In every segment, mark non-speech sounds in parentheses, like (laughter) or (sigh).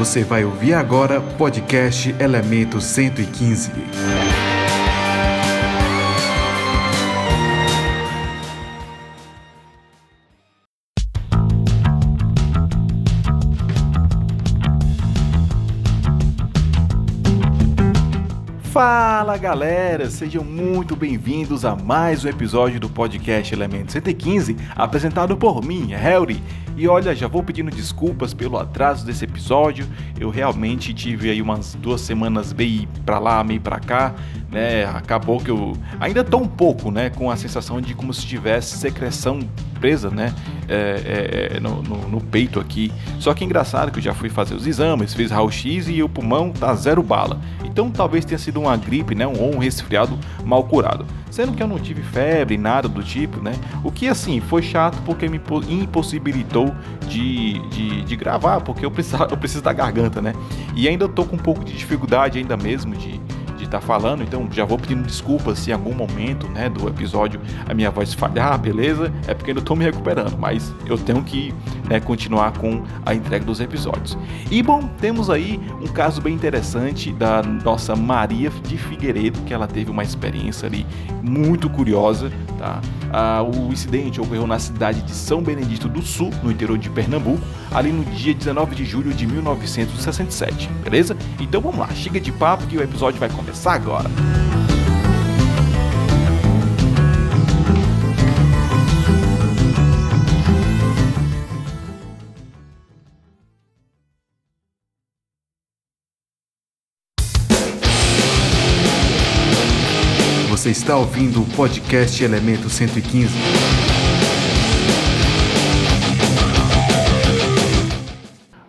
Você vai ouvir agora podcast Elemento 115. Fala galera, sejam muito bem-vindos a mais um episódio do podcast Elemento 115, apresentado por mim, Harry. E olha, já vou pedindo desculpas pelo atraso desse episódio. Eu realmente tive aí umas duas semanas meio pra lá, meio pra cá, né? Acabou que eu ainda tô um pouco, né, com a sensação de como se tivesse secreção presa, né, é, é, no, no, no, peito aqui. Só que é engraçado que eu já fui fazer os exames, fiz raio-x e o pulmão tá zero bala. Então talvez tenha sido uma gripe, né, ou um resfriado mal curado. Sendo que eu não tive febre, nada do tipo, né? O que assim foi chato porque me impossibilitou de, de, de gravar, porque eu preciso, (laughs) eu preciso da garganta, né? E ainda tô com um pouco de dificuldade ainda mesmo de, está falando, então já vou pedindo desculpas se em algum momento né, do episódio a minha voz falhar, (laughs) beleza? É porque ainda estou me recuperando, mas eu tenho que né, continuar com a entrega dos episódios. E bom, temos aí um caso bem interessante da nossa Maria de Figueiredo, que ela teve uma experiência ali muito curiosa, tá? Ah, o incidente ocorreu na cidade de São Benedito do Sul, no interior de Pernambuco, ali no dia 19 de julho de 1967, beleza? Então vamos lá, chega de papo que o episódio vai começar agora. Você está ouvindo o podcast Elemento 115.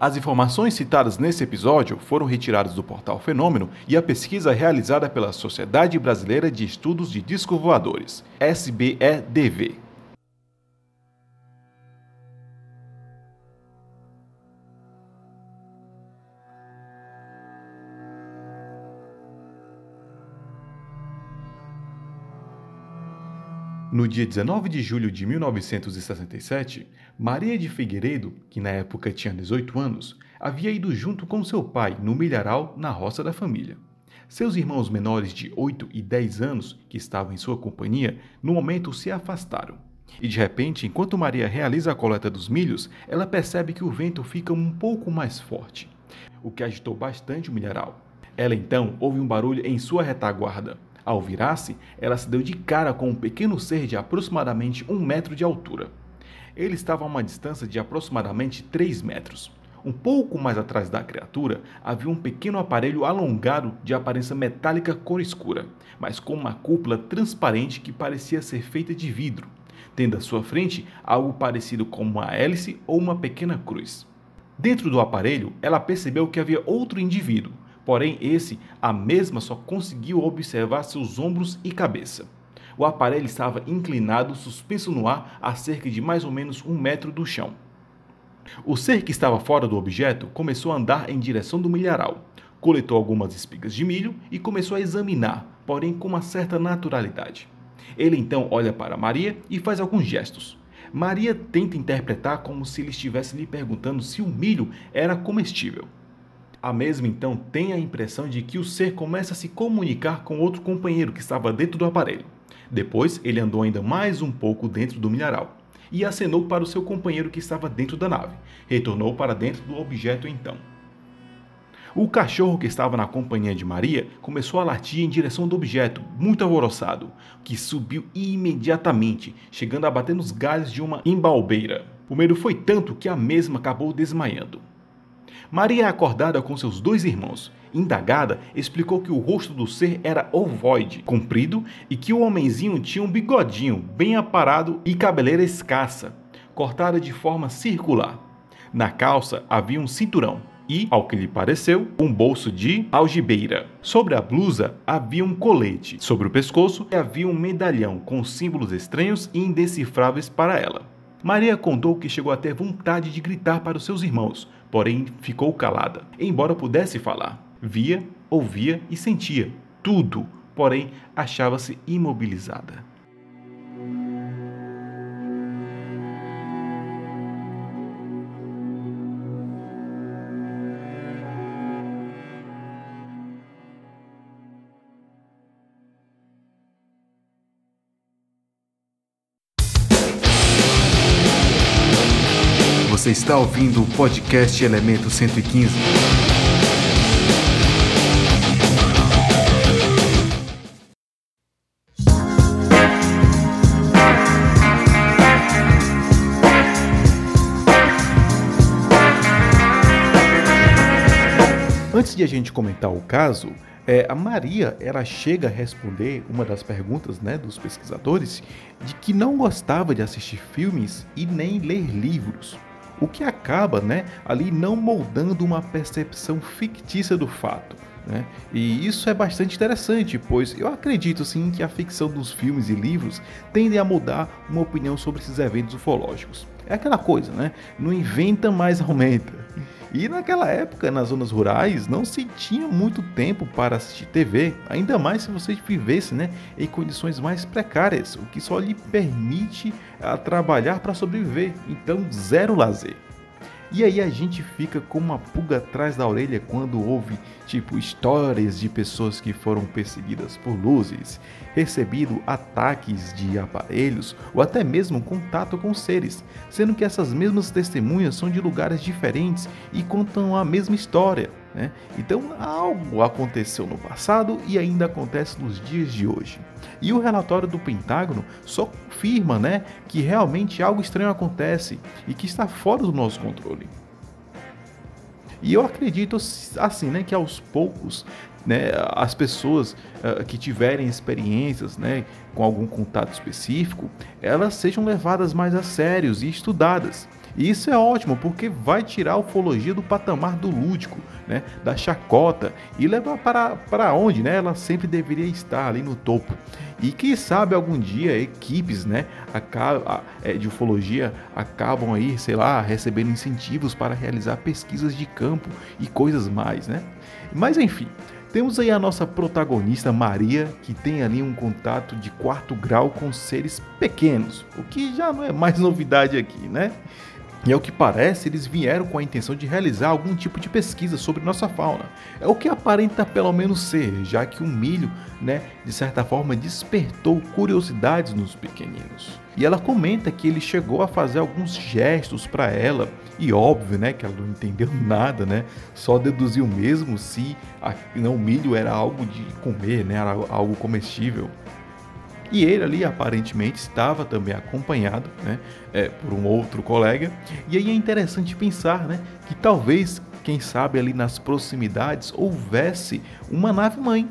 As informações citadas nesse episódio foram retiradas do portal Fenômeno e a pesquisa realizada pela Sociedade Brasileira de Estudos de Discos Voadores, SBEDV. No dia 19 de julho de 1967, Maria de Figueiredo, que na época tinha 18 anos, havia ido junto com seu pai no milharal na roça da família. Seus irmãos menores de 8 e 10 anos, que estavam em sua companhia, no momento se afastaram. E de repente, enquanto Maria realiza a coleta dos milhos, ela percebe que o vento fica um pouco mais forte, o que agitou bastante o milharal. Ela então ouve um barulho em sua retaguarda ao virar-se, ela se deu de cara com um pequeno ser de aproximadamente um metro de altura. Ele estava a uma distância de aproximadamente 3 metros. Um pouco mais atrás da criatura havia um pequeno aparelho alongado de aparência metálica cor escura, mas com uma cúpula transparente que parecia ser feita de vidro, tendo à sua frente algo parecido com uma hélice ou uma pequena cruz. Dentro do aparelho, ela percebeu que havia outro indivíduo, Porém, esse, a mesma, só conseguiu observar seus ombros e cabeça. O aparelho estava inclinado, suspenso no ar, a cerca de mais ou menos um metro do chão. O ser que estava fora do objeto começou a andar em direção do milharal, coletou algumas espigas de milho e começou a examinar, porém com uma certa naturalidade. Ele então olha para Maria e faz alguns gestos. Maria tenta interpretar como se ele estivesse lhe perguntando se o milho era comestível. A mesma então tem a impressão de que o ser começa a se comunicar com outro companheiro que estava dentro do aparelho. Depois, ele andou ainda mais um pouco dentro do milharal e acenou para o seu companheiro que estava dentro da nave. Retornou para dentro do objeto então. O cachorro que estava na companhia de Maria começou a latir em direção do objeto, muito alvoroçado, que subiu imediatamente, chegando a bater nos galhos de uma embalbeira. O medo foi tanto que a mesma acabou desmaiando. Maria, acordada com seus dois irmãos, indagada, explicou que o rosto do ser era ovoide, comprido, e que o homenzinho tinha um bigodinho bem aparado e cabeleira escassa, cortada de forma circular. Na calça havia um cinturão e, ao que lhe pareceu, um bolso de algibeira. Sobre a blusa havia um colete. Sobre o pescoço havia um medalhão com símbolos estranhos e indecifráveis para ela. Maria contou que chegou a ter vontade de gritar para os seus irmãos, porém ficou calada, embora pudesse falar. Via, ouvia e sentia tudo, porém achava-se imobilizada. Está ouvindo o podcast Elemento 115. Antes de a gente comentar o caso, é, a Maria ela chega a responder uma das perguntas né, dos pesquisadores de que não gostava de assistir filmes e nem ler livros, o que acaba né, ali não moldando uma percepção fictícia do fato. Né? E isso é bastante interessante, pois eu acredito sim que a ficção dos filmes e livros tendem a mudar uma opinião sobre esses eventos ufológicos. É aquela coisa, né? Não inventa, mais aumenta. E naquela época, nas zonas rurais, não se tinha muito tempo para assistir TV, ainda mais se você vivesse né, em condições mais precárias, o que só lhe permite ah, trabalhar para sobreviver. Então, zero lazer. E aí a gente fica com uma pulga atrás da orelha quando ouve, tipo, histórias de pessoas que foram perseguidas por luzes, recebido ataques de aparelhos ou até mesmo contato com seres, sendo que essas mesmas testemunhas são de lugares diferentes e contam a mesma história. Né? Então, algo aconteceu no passado e ainda acontece nos dias de hoje. E o relatório do Pentágono só confirma né, que realmente algo estranho acontece e que está fora do nosso controle. E eu acredito assim, né, que aos poucos, né, as pessoas uh, que tiverem experiências, né, com algum contato específico, elas sejam levadas mais a sérios e estudadas. E isso é ótimo, porque vai tirar a ufologia do patamar do lúdico, né, da chacota, e levar para, para onde né, ela sempre deveria estar, ali no topo. E quem sabe algum dia equipes né, é, de ufologia acabam aí, sei lá, recebendo incentivos para realizar pesquisas de campo e coisas mais, né? Mas enfim, temos aí a nossa protagonista Maria, que tem ali um contato de quarto grau com seres pequenos, o que já não é mais (laughs) novidade aqui, né? E ao que parece, eles vieram com a intenção de realizar algum tipo de pesquisa sobre nossa fauna. É o que aparenta pelo menos ser, já que o milho, né, de certa forma despertou curiosidades nos pequeninos. E ela comenta que ele chegou a fazer alguns gestos para ela, e óbvio, né, que ela não entendeu (laughs) nada, né? Só deduziu mesmo se a, não, o milho era algo de comer, né, era algo comestível. E ele ali aparentemente estava também acompanhado né, é, por um outro colega. E aí é interessante pensar né, que talvez, quem sabe, ali nas proximidades houvesse uma nave-mãe.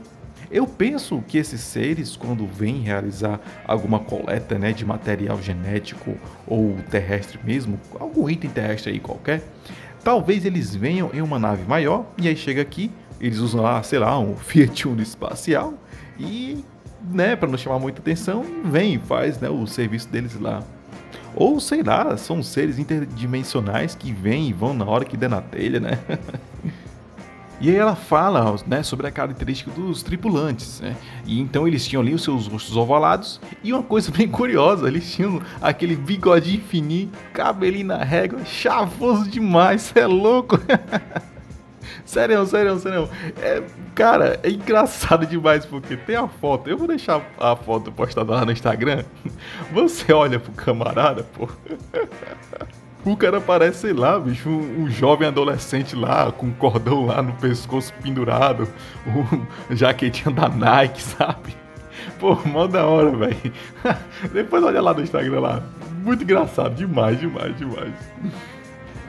Eu penso que esses seres, quando vêm realizar alguma coleta né, de material genético ou terrestre mesmo, algum item terrestre aí qualquer, talvez eles venham em uma nave maior e aí chega aqui, eles usam lá, sei lá, um (laughs) Fiat Uno espacial e né, para não chamar muita atenção, vem e faz né, o serviço deles lá. Ou sei lá, são seres interdimensionais que vêm e vão na hora que der na telha, né? (laughs) E aí ela fala né, sobre a característica dos tripulantes. Né? E então eles tinham ali os seus rostos ovalados. E uma coisa (laughs) bem curiosa, eles tinham aquele bigodinho fininho, cabelinho na régua, chavoso demais, (laughs) é louco? Sério, sério, sério. É, cara, é engraçado demais porque tem a foto. Eu vou deixar a foto postada lá no Instagram. Você olha pro camarada, pô. O cara parece, sei lá, bicho, um, um, jovem adolescente lá, com um cordão lá no pescoço pendurado, um jaquetinha da Nike, sabe? Pô, mó da hora, velho. (laughs) Depois olha lá no Instagram lá. Muito engraçado, demais, demais, demais.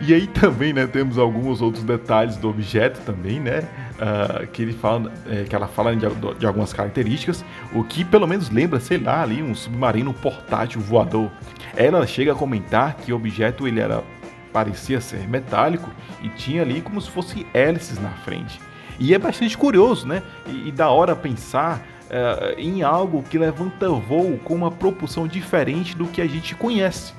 E aí também, né, temos alguns outros detalhes do objeto também, né, uh, que ele fala, é, que ela fala de, de, algumas características, o que pelo menos lembra, sei lá, ali um submarino portátil voador. Ela chega a comentar que o objeto ele era parecia ser metálico e tinha ali como se fosse hélices na frente. E é bastante curioso, né, e, e da hora pensar uh, em algo que levanta voo com uma propulsão diferente do que a gente conhece.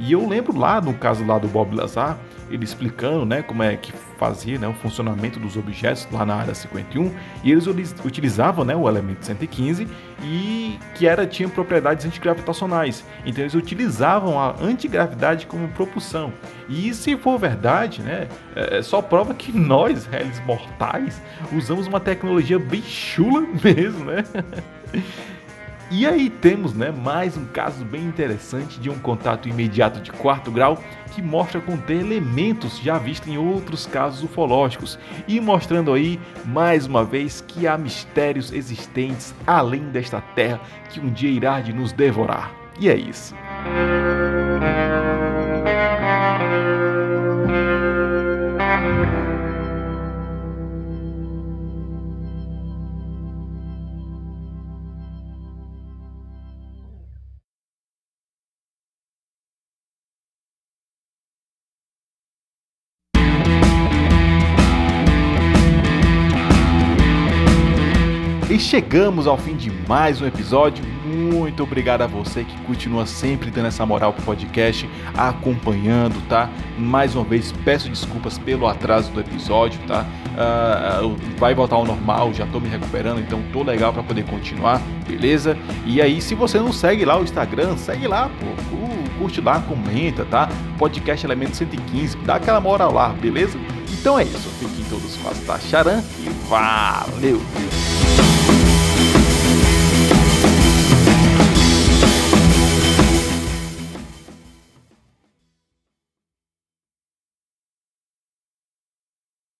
E eu lembro lá no caso lá do Bob Lazar, ele explicando, né, como é que fazia, né, o funcionamento dos objetos lá na área 51, e eles utilizavam, né, o elemento 115 e que era tinha propriedades antigravitacionais. Então eles utilizavam a antigravidade como propulsão. E se for verdade, né, é, só prova que nós, réis mortais, usamos uma tecnologia bem chula (laughs) mesmo, né? E aí temos né, mais um caso bem interessante de um contato imediato de quarto grau que mostra conter elementos já vistos em outros casos ufológicos e mostrando aí mais uma vez que há mistérios existentes além desta terra que um dia irá de nos devorar. E é isso. Chegamos ao fim de mais um episódio. Muito obrigado a você que continua sempre dando essa moral pro podcast, acompanhando, tá? Mais uma vez peço desculpas pelo atraso do episódio, tá? Uh, vai voltar ao normal, já tô me recuperando, então tô legal para poder continuar, beleza? E aí, se você não segue lá o Instagram, segue lá, pô, curte lá, comenta, tá? Podcast Elemento 115, dá aquela moral lá, beleza? Então é isso, fiquem todos com a Tacharan e valeu!